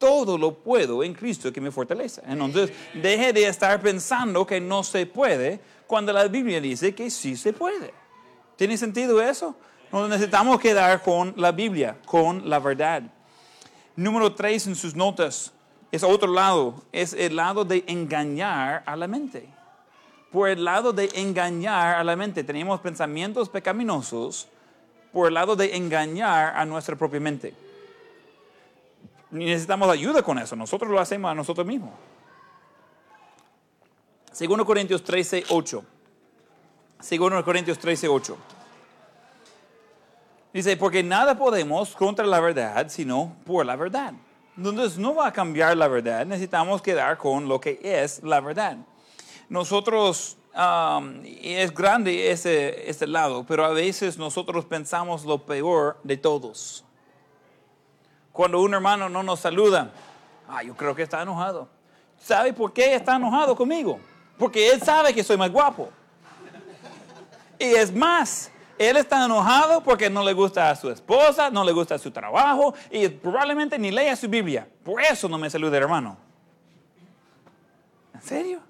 todo lo puedo en Cristo que me fortalece. Entonces, deje de estar pensando que no se puede cuando la Biblia dice que sí se puede. ¿Tiene sentido eso? Nos necesitamos quedar con la Biblia, con la verdad. Número tres en sus notas es otro lado, es el lado de engañar a la mente. Por el lado de engañar a la mente, tenemos pensamientos pecaminosos por el lado de engañar a nuestra propia mente necesitamos ayuda con eso. Nosotros lo hacemos a nosotros mismos. Segundo Corintios 13, 8. Segundo Corintios 13, 8. Dice, porque nada podemos contra la verdad, sino por la verdad. Entonces no va a cambiar la verdad, necesitamos quedar con lo que es la verdad. Nosotros, um, es grande ese, ese lado, pero a veces nosotros pensamos lo peor de todos. Cuando un hermano no nos saluda, ah, yo creo que está enojado. ¿Sabe por qué está enojado conmigo? Porque él sabe que soy más guapo. Y es más, él está enojado porque no le gusta a su esposa, no le gusta su trabajo y probablemente ni lea su Biblia. Por eso no me saluda, hermano. ¿En serio?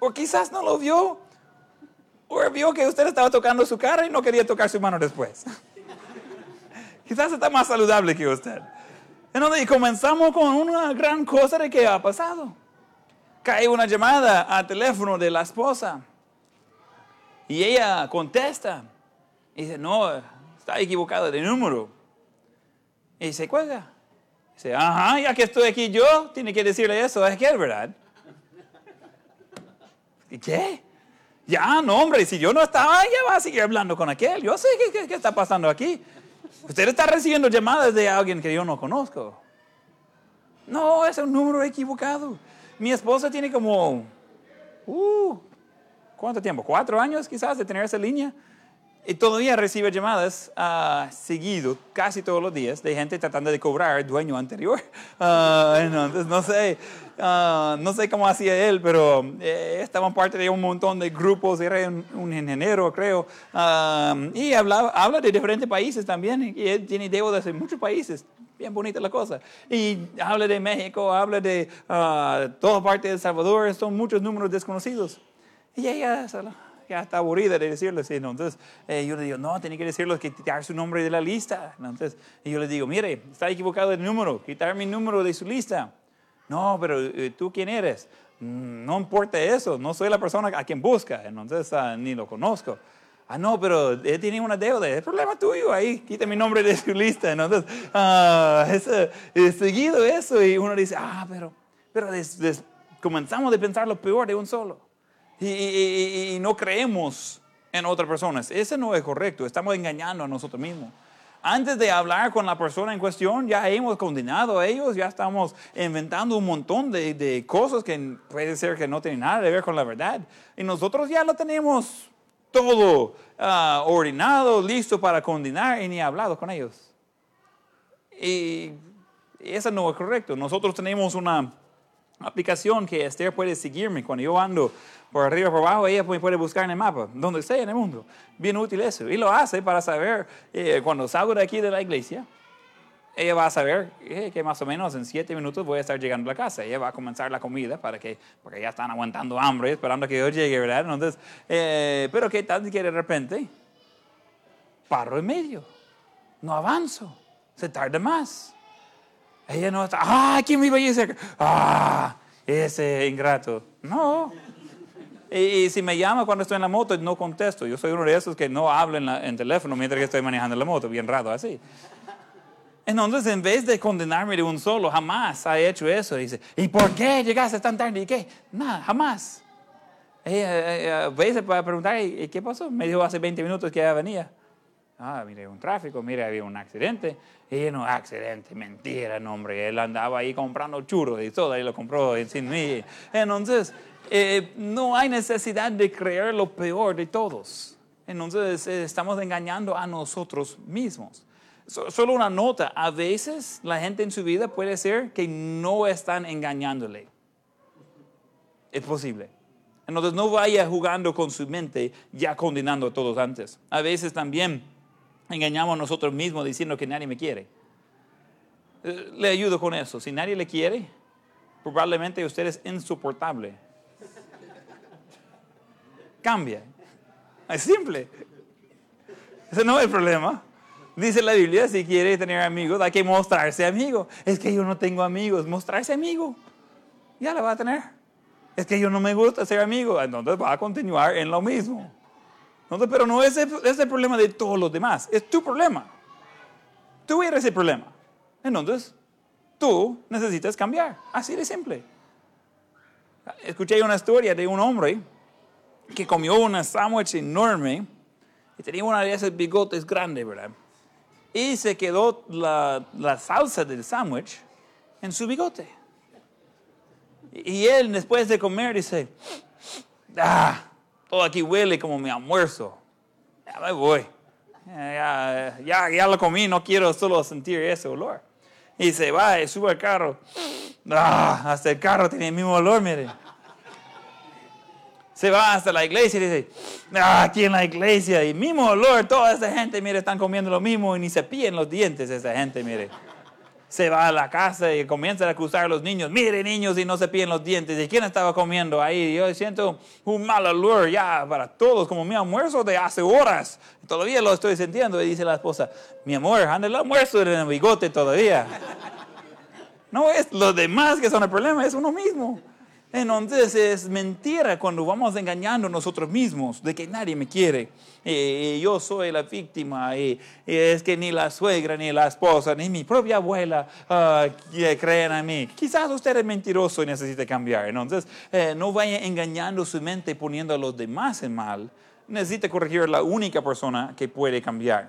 O quizás no lo vio. O vio que usted estaba tocando su cara y no quería tocar su mano después. quizás está más saludable que usted. Y comenzamos con una gran cosa de que ha pasado. Cae una llamada al teléfono de la esposa. Y ella contesta. Y dice, no, está equivocado de número. Y se cuelga. Dice, ajá, ya que estoy aquí yo, tiene que decirle eso, es que es verdad. ¿Y qué? Ya, no, hombre, si yo no estaba, ya va a seguir hablando con aquel. Yo sé qué, qué, qué está pasando aquí. Usted está recibiendo llamadas de alguien que yo no conozco. No, es un número equivocado. Mi esposa tiene como, uh, ¿cuánto tiempo? ¿Cuatro años quizás de tener esa línea? Y todavía recibe llamadas uh, seguido, casi todos los días, de gente tratando de cobrar al dueño anterior. Uh, entonces, no sé, uh, no sé cómo hacía él, pero eh, estaba parte de un montón de grupos, era un, un ingeniero, creo, y hablaba, habla de diferentes países también, y él tiene deudas en muchos países. Bien bonita la cosa. Y habla de México, habla de toda parte de El Salvador, son muchos números desconocidos. Y ella ya está aburrida de. ¿no? Entonces eh, yo le digo, no, tiene que decirlo, que quitar su nombre de la lista. Entonces yo le digo, mire, está equivocado el número, quitar mi número de su lista. No, pero eh, tú quién eres? Mm, no importa eso, no soy la persona a quien busca, entonces uh, ni lo conozco. Ah, no, pero él tiene una deuda, es problema tuyo, ahí, quita mi nombre de su lista. Entonces, uh, es, es, seguido eso y uno dice, ah, pero, pero des, des, comenzamos a pensar lo peor de un solo y, y, y, no creemos en otras personas. Eso no es correcto, estamos engañando a nosotros mismos. Antes de hablar con la persona en cuestión, ya hemos condenado a ellos, ya estamos inventando un montón de, de cosas que puede ser que no tienen nada que ver con la verdad. Y nosotros ya lo tenemos todo uh, ordenado, listo para condenar y ni hablado con ellos. Y eso no es correcto. Nosotros tenemos una aplicación que Esther puede seguirme cuando yo ando por arriba, por abajo, ella puede buscar en el mapa, donde sea en el mundo. Bien útil eso. Y lo hace para saber, eh, cuando salgo de aquí de la iglesia, ella va a saber eh, que más o menos en siete minutos voy a estar llegando a la casa. Ella va a comenzar la comida para que, porque ya están aguantando hambre, esperando que yo llegue, ¿verdad? Entonces, eh, pero ¿qué tal que de repente paro en medio? No avanzo, se tarda más. Ella no está, ah, ¿quién me iba a? Ah, ese ingrato. No. Y, y, si me llama cuando estoy en la moto, no contesto. Yo soy uno de esos que no habla en, la, en teléfono mientras que estoy manejando la moto, bien raro así. Entonces, en vez de condenarme de un solo, jamás ha hecho eso. Dice, ¿y por qué llegaste tan tarde? ¿Y qué? Nada, jamás. Ella, a veces para preguntar, ¿y qué pasó? Me dijo hace 20 minutos que ya venía. Ah, mire, un tráfico, mire, había un accidente. Y no, accidente, mentira, no, hombre. Él andaba ahí comprando churros y todo, y lo compró sin mí. Entonces, eh, no hay necesidad de creer lo peor de todos. Entonces, eh, estamos engañando a nosotros mismos. So, solo una nota, a veces la gente en su vida puede ser que no están engañándole. Es posible. Entonces, no vaya jugando con su mente ya condenando a todos antes. A veces también engañamos a nosotros mismos diciendo que nadie me quiere. Le ayudo con eso. Si nadie le quiere, probablemente usted es insoportable. Cambia. Es simple. Ese no es el problema. Dice la Biblia, si quiere tener amigos, hay que mostrarse amigo. Es que yo no tengo amigos. Mostrarse amigo. Ya la va a tener. Es que yo no me gusta ser amigo. Entonces va a continuar en lo mismo. Entonces, pero no es el, es el problema de todos los demás, es tu problema. Tú eres el problema. Entonces, tú necesitas cambiar. Así de simple. Escuché una historia de un hombre que comió una sándwich enorme y tenía una de esos bigotes grandes, ¿verdad? Y se quedó la, la salsa del sándwich en su bigote. Y él después de comer dice, ah, todo aquí huele como mi almuerzo. Ya me voy. Ya, ya, lo comí, no quiero solo sentir ese olor. Y se va y sube al carro. Ah, hasta el carro tiene el mismo olor, mire. Se va hasta la iglesia y dice, ah, aquí en la iglesia, y mismo olor, toda esa gente, mire, están comiendo lo mismo y ni se pillen los dientes esa gente, mire se va a la casa y comienza a a los niños. Mire, niños, y no se piden los dientes. ¿Y quién estaba comiendo ahí? Yo siento un mal olor ya para todos, como mi almuerzo de hace horas. Todavía lo estoy sintiendo. Y dice la esposa, mi amor, anda el almuerzo en el bigote todavía. No es los demás que son el problema, es uno mismo. Entonces es mentira cuando vamos engañando a nosotros mismos de que nadie me quiere. Eh, yo soy la víctima y, y es que ni la suegra, ni la esposa, ni mi propia abuela ah, creen en mí. Quizás usted es mentiroso y necesita cambiar. Entonces eh, no vaya engañando su mente poniendo a los demás en mal. Necesita corregir a la única persona que puede cambiar.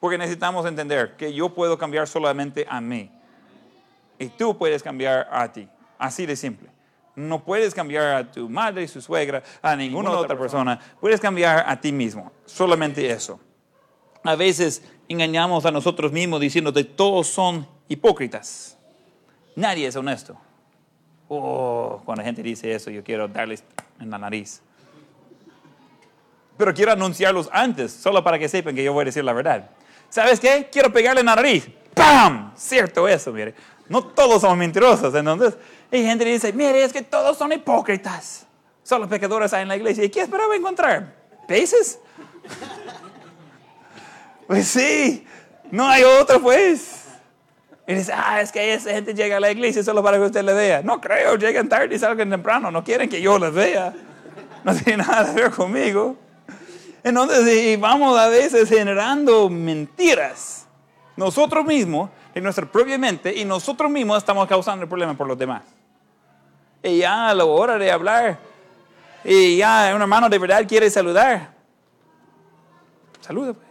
Porque necesitamos entender que yo puedo cambiar solamente a mí. Y tú puedes cambiar a ti. Así de simple. No puedes cambiar a tu madre su suegra, a ninguna otra persona. Puedes cambiar a ti mismo. Solamente eso. A veces engañamos a nosotros mismos diciendo que todos son hipócritas. Nadie es honesto. Oh, cuando la gente dice eso, yo quiero darles en la nariz. Pero quiero anunciarlos antes, solo para que sepan que yo voy a decir la verdad. ¿Sabes qué? Quiero pegarle en la nariz. ¡Pam! Cierto eso, mire. No todos somos mentirosos. Entonces, hay gente dice, mire, es que todos son hipócritas. Solo pecadores hay en la iglesia. ¿Y qué esperaba encontrar? ¿Peces? pues sí, no hay otro, pues. Y dice, ah, es que esa gente llega a la iglesia solo para que usted le vea. No creo, llegan tarde y salgan temprano. No quieren que yo les vea. No tiene nada que ver conmigo. Entonces, vamos a veces generando mentiras. Nosotros mismos, en nuestra propia mente, y nosotros mismos estamos causando el problema por los demás. Y ya a la hora de hablar, y ya un hermano de verdad quiere saludar. Saluda, pues.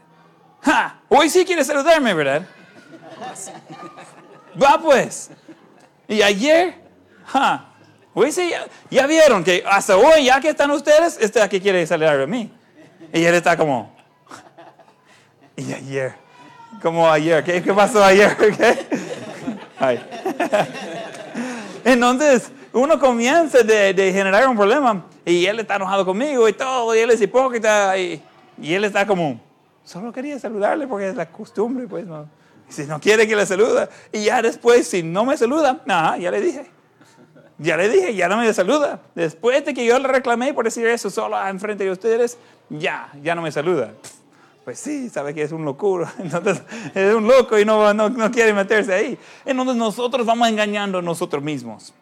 ¡Ja! Hoy sí quiere saludarme, ¿verdad? Va pues. Y ayer, ¡ja! Hoy sí, ya, ya vieron que hasta hoy, ya que están ustedes, este aquí quiere saludar a mí. Y él está como, y ayer, como ayer, ¿qué, qué pasó ayer? ¿Qué? Ay. Entonces, uno comienza de, generar un problema y él está enojado conmigo y todo, y él es hipócrita y, y él está como, solo quería saludarle porque es la costumbre, pues no. Si no quiere que le saluda y ya después, si no me saluda, nada, ya le dije. Ya le dije, ya no me saluda. Después de que yo le reclamé por decir eso solo enfrente de ustedes, ya, ya no me saluda. Pues sí, sabe que es un locura. Entonces, es un loco y no, no, no quiere meterse ahí. Entonces nosotros vamos engañando a nosotros mismos.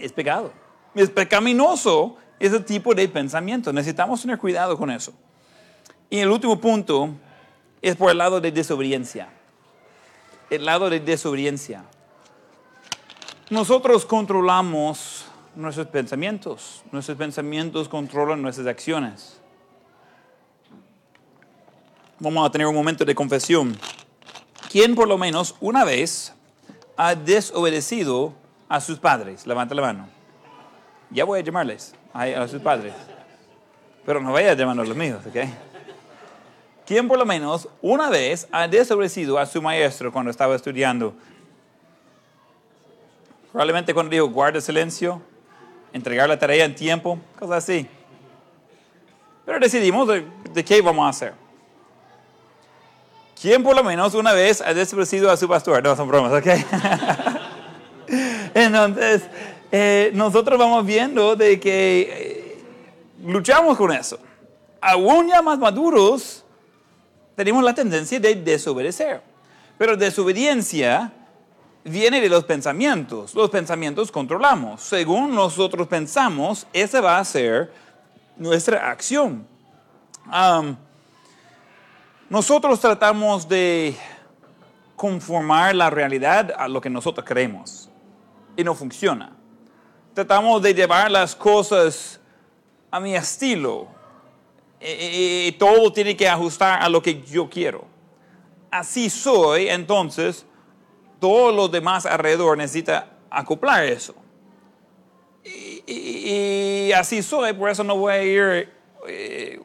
Es pecado. Es pecaminoso ese tipo de pensamiento. Necesitamos tener cuidado con eso. Y el último punto es por el lado de desobediencia. El lado de desobediencia. Nosotros controlamos nuestros pensamientos. Nuestros pensamientos controlan nuestras acciones. Vamos a tener un momento de confesión. ¿Quién por lo menos una vez ha desobedecido a sus padres? Levanta la mano. Ya voy a llamarles a, sus padres. Pero no vaya a llamarnos los míos, ¿ok? ¿Quién por lo menos una vez ha desobedecido a su maestro cuando estaba estudiando? Probablemente cuando dijo guarda silencio, entregar la tarea en tiempo, cosas así. Pero decidimos de, de qué vamos a hacer. ¿Quién por lo menos una vez ha desobedecido a su pastor? No, son bromas, ¿ok? Entonces, eh, nosotros vamos viendo de que eh, luchamos con eso. Aún ya más maduros, tenemos la tendencia de desobedecer. Pero desobediencia viene de los pensamientos. Los pensamientos controlamos. Según nosotros pensamos, esa va a ser nuestra acción. Nosotros tratamos de conformar la realidad a lo que nosotros creemos y no funciona. Tratamos de llevar las cosas a mi estilo y, todo tiene que ajustar a lo que yo quiero. Así soy, entonces todo lo demás alrededor necesita acoplar eso. Y, así soy, por eso no voy a ir eh,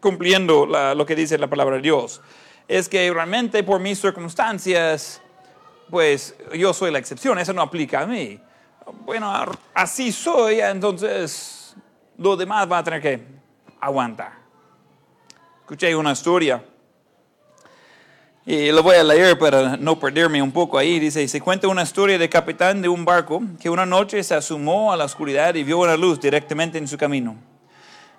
cumpliendo lo que dice la palabra de Dios. Es que realmente por mis circunstancias, pues yo soy la excepción, eso no aplica a mí. Bueno, así soy, entonces lo demás va a tener que aguantar. Escuché una historia y lo voy a leer para no perderme un poco ahí. Dice, se cuenta una historia de capitán de un barco que una noche se asomó a la oscuridad y vio una luz directamente en su camino.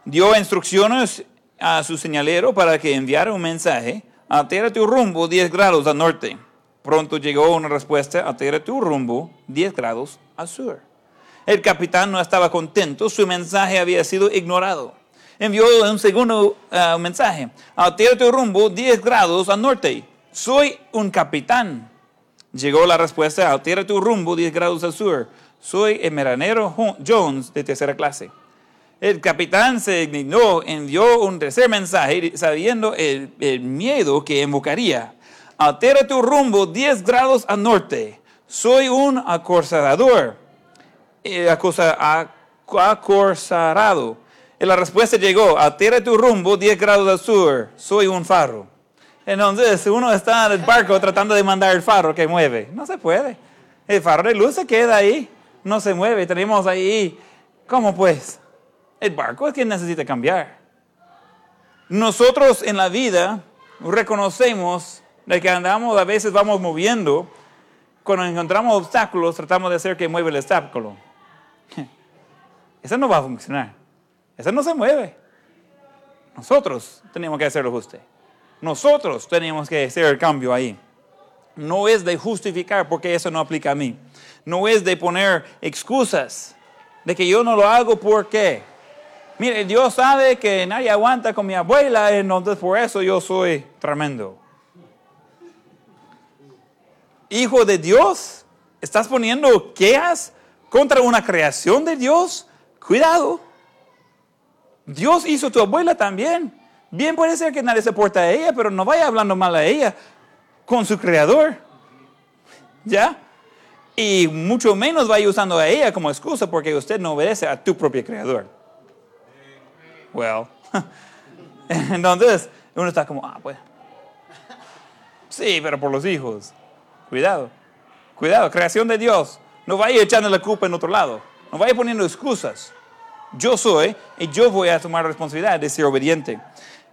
Dio instrucciones a su señalero para que enviara un mensaje, altera tu rumbo 10 grados al norte. Pronto llegó una respuesta, altera tu rumbo 10 grados al sur. El capitán no estaba contento, su mensaje había sido ignorado. Envió un segundo uh, mensaje. Altera tu rumbo 10 grados al norte. Soy un capitán. Llegó la respuesta, altera tu rumbo 10 grados al sur. Soy el marinero Jones de tercera clase. El capitán se indignó, envió un tercer mensaje sabiendo el, el miedo que invocaría. Altera tu rumbo 10 grados al norte. Soy un acosador. Eh. Y la respuesta llegó, altera tu rumbo 10 grados al sur. Soy un faro. Entonces, uno está en el barco tratando de mandar el faro que mueve. No se puede. El faro de luz se queda ahí. No se mueve. Tenemos ahí, ¿cómo pues? El barco es quien necesita cambiar. Nosotros en la vida reconocemos de que andamos, a veces vamos moviendo. Cuando encontramos obstáculos, tratamos de hacer que mueva el obstáculo. Eso no va a funcionar. Eso no se mueve. Nosotros tenemos que hacer lo justo. Nosotros tenemos que hacer el cambio ahí. No es de justificar porque eso no aplica a mí. No es de poner excusas de que yo no lo hago porque Mire, Dios sabe que nadie aguanta con mi abuela, entonces por eso yo soy tremendo. Hijo de Dios, ¿estás poniendo quejas contra una creación de Dios? Cuidado. Dios hizo tu abuela también. Bien puede ser que nadie se porta a ella, pero no vaya hablando mal a ella con su creador. ¿Ya? Y mucho menos vaya usando a ella como excusa porque usted no obedece a tu propio creador. Well, entonces uno está como, ah, pues. Sí, pero por los hijos. Cuidado, cuidado, creación de Dios. No vaya echando la culpa en otro lado. No vaya poniendo excusas. Yo soy y yo voy a tomar responsabilidad de ser obediente.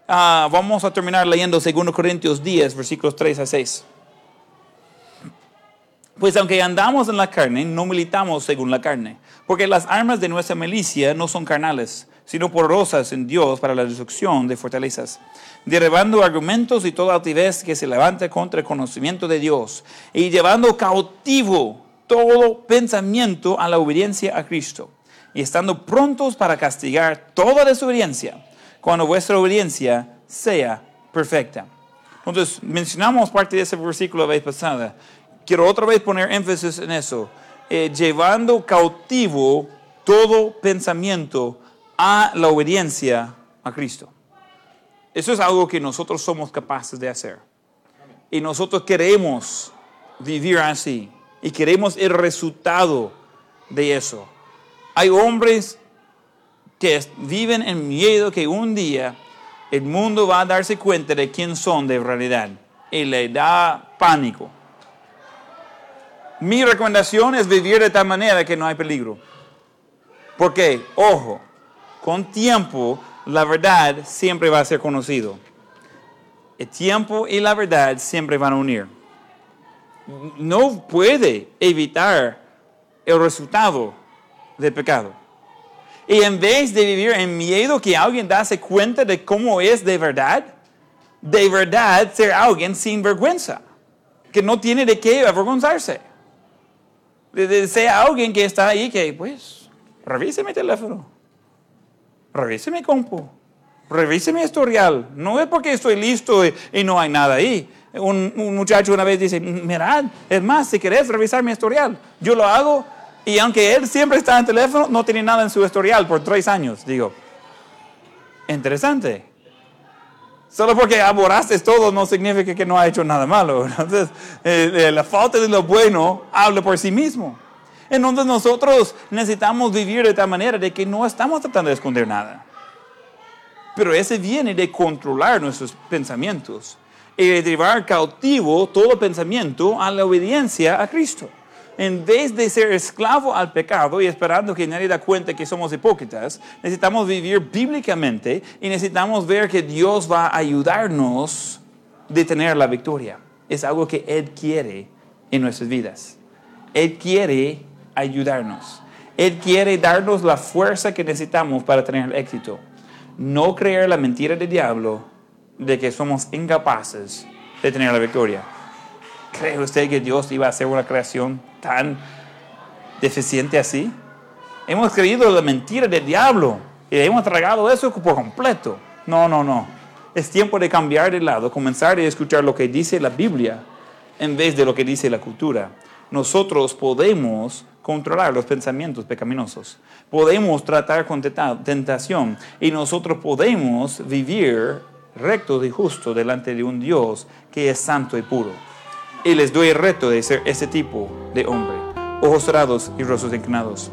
Ah, vamos a terminar leyendo 2 Corintios 10, versículos 3 a 6. Pues aunque andamos en la carne, no militamos según la carne, porque las armas de nuestra milicia no son carnales sino poderosas en Dios para la destrucción de fortalezas, derribando argumentos y toda altivez que se levante contra el conocimiento de Dios, y llevando cautivo todo pensamiento a la obediencia a Cristo, y estando prontos para castigar toda desobediencia, cuando vuestra obediencia sea perfecta. Entonces, mencionamos parte de ese versículo la vez pasada. Quiero otra vez poner énfasis en eso. Eh, llevando cautivo todo pensamiento a la obediencia a Cristo. Eso es algo que nosotros somos capaces de hacer. Y nosotros queremos vivir así. Y queremos el resultado de eso. Hay hombres que viven en miedo que un día el mundo va a darse cuenta de quién son de realidad. Y le da pánico. Mi recomendación es vivir de tal manera que no hay peligro. Porque, ojo, con tiempo la verdad siempre va a ser conocido. El tiempo y la verdad siempre van a unir. No puede evitar el resultado del pecado. Y en vez de vivir en miedo que alguien dase cuenta de cómo es de verdad, de verdad ser alguien sin vergüenza, que no tiene de qué avergonzarse. De, de ser alguien que está ahí que, pues, revise mi teléfono revise mi compu, revise mi historial. No es porque estoy listo y, no hay nada ahí. Un, muchacho una vez dice, mirad, es más, si querés revisar mi historial, yo lo hago y aunque él siempre está en teléfono, no tiene nada en su historial por tres años. Digo, interesante. Solo porque aborraste todo no significa que no ha hecho nada malo. Entonces, eh, eh, la falta de lo bueno habla por sí mismo. Entonces nosotros necesitamos vivir de tal manera de que no estamos tratando de esconder nada. Pero ese viene de controlar nuestros pensamientos y de llevar cautivo todo pensamiento a la obediencia a Cristo. En vez de ser esclavo al pecado y esperando que nadie da cuenta que somos hipócritas, necesitamos vivir bíblicamente y necesitamos ver que Dios va a ayudarnos a tener la victoria. Es algo que Él quiere en nuestras vidas. Él quiere ayudarnos. Él quiere darnos la fuerza que necesitamos para tener éxito. No creer la mentira del diablo de que somos incapaces de tener la victoria. ¿Cree usted que Dios iba a hacer una creación tan deficiente así? Hemos creído la mentira del diablo y hemos tragado eso por completo. No, no, no. Es tiempo de cambiar de lado, comenzar a escuchar lo que dice la Biblia en vez de lo que dice la cultura. Nosotros podemos controlar los pensamientos pecaminosos. Podemos tratar con tenta- tentación y nosotros podemos vivir recto y justo delante de un Dios que es santo y puro. Y les doy el reto de ser ese tipo de hombre, ojos cerrados y rostros inclinados.